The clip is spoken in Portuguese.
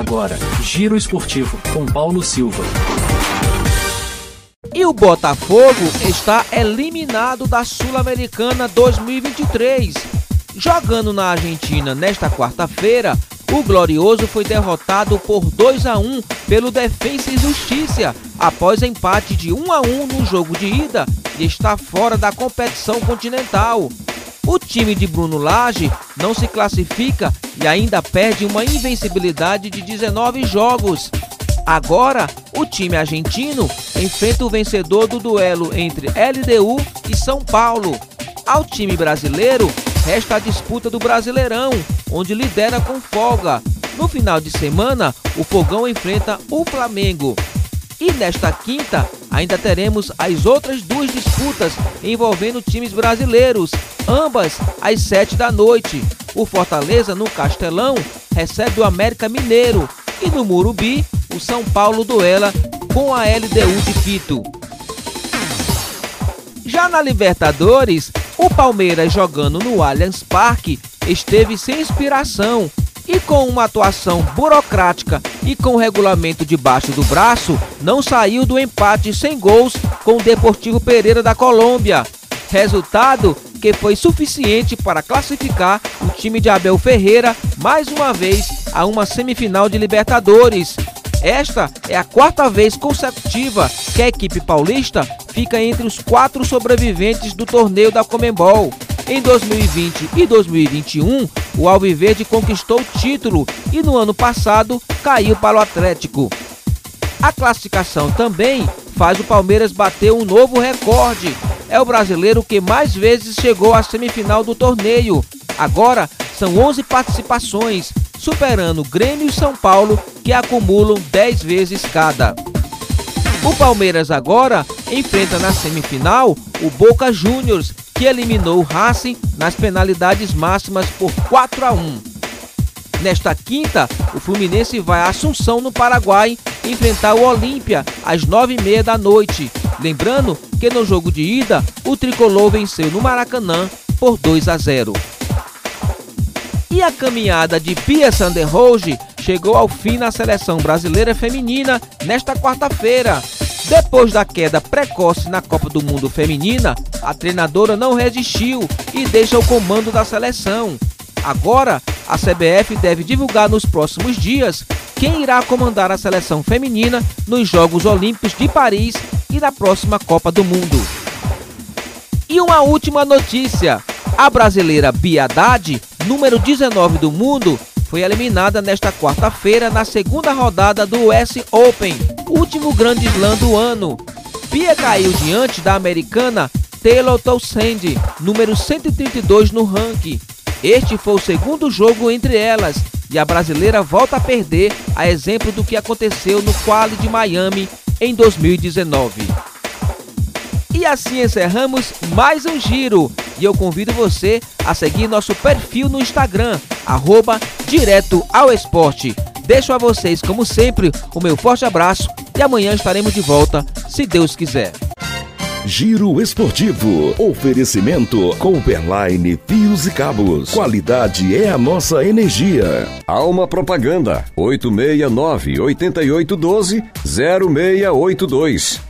Agora, Giro Esportivo com Paulo Silva. E o Botafogo está eliminado da Sul-Americana 2023. Jogando na Argentina nesta quarta-feira, o Glorioso foi derrotado por 2 a 1 pelo Defensa e Justiça após empate de 1 a 1 no jogo de ida e está fora da competição continental. O time de Bruno Lage não se classifica e ainda perde uma invencibilidade de 19 jogos. Agora, o time argentino enfrenta o vencedor do duelo entre LDU e São Paulo. Ao time brasileiro, resta a disputa do Brasileirão, onde lidera com folga. No final de semana, o Fogão enfrenta o Flamengo. E nesta quinta, ainda teremos as outras duas disputas envolvendo times brasileiros, ambas às sete da noite. O Fortaleza, no Castelão, recebe o América Mineiro e no Murubi, o São Paulo duela com a LDU de Quito. Já na Libertadores, o Palmeiras jogando no Allianz Parque esteve sem inspiração e com uma atuação burocrática e com regulamento debaixo do braço, não saiu do empate sem gols com o Deportivo Pereira da Colômbia. Resultado que foi suficiente para classificar o time de Abel Ferreira mais uma vez a uma semifinal de Libertadores. Esta é a quarta vez consecutiva que a equipe paulista fica entre os quatro sobreviventes do torneio da Comembol. Em 2020 e 2021, o Alviverde conquistou o título e no ano passado caiu para o Atlético. A classificação também faz o Palmeiras bater um novo recorde. É o brasileiro que mais vezes chegou à semifinal do torneio. Agora são 11 participações, superando Grêmio e São Paulo, que acumulam 10 vezes cada. O Palmeiras agora enfrenta na semifinal o Boca Juniors, que eliminou o Racing nas penalidades máximas por 4 a 1. Nesta quinta, o Fluminense vai a Assunção, no Paraguai, enfrentar o Olímpia às 9h30 da noite. Lembrando que no jogo de ida, o tricolor venceu no Maracanã por 2 a 0. E a caminhada de Pia Sanderroge chegou ao fim na seleção brasileira feminina nesta quarta-feira. Depois da queda precoce na Copa do Mundo Feminina, a treinadora não resistiu e deixa o comando da seleção. Agora, a CBF deve divulgar nos próximos dias quem irá comandar a seleção feminina nos Jogos Olímpicos de Paris e na próxima Copa do Mundo. E uma última notícia: a brasileira Bia Haddad número 19 do mundo, foi eliminada nesta quarta-feira na segunda rodada do US Open, último grande slam do ano. Pia caiu diante da americana Taylor Townsend, número 132 no ranking. Este foi o segundo jogo entre elas e a brasileira volta a perder, a exemplo do que aconteceu no Quali de Miami em 2019. E assim encerramos mais um giro. E eu convido você a seguir nosso perfil no Instagram, arroba Direto ao Esporte. Deixo a vocês, como sempre, o meu forte abraço e amanhã estaremos de volta, se Deus quiser. Giro Esportivo. Oferecimento Cooperline Fios e Cabos. Qualidade é a nossa energia. Alma Propaganda. 869 8812 0682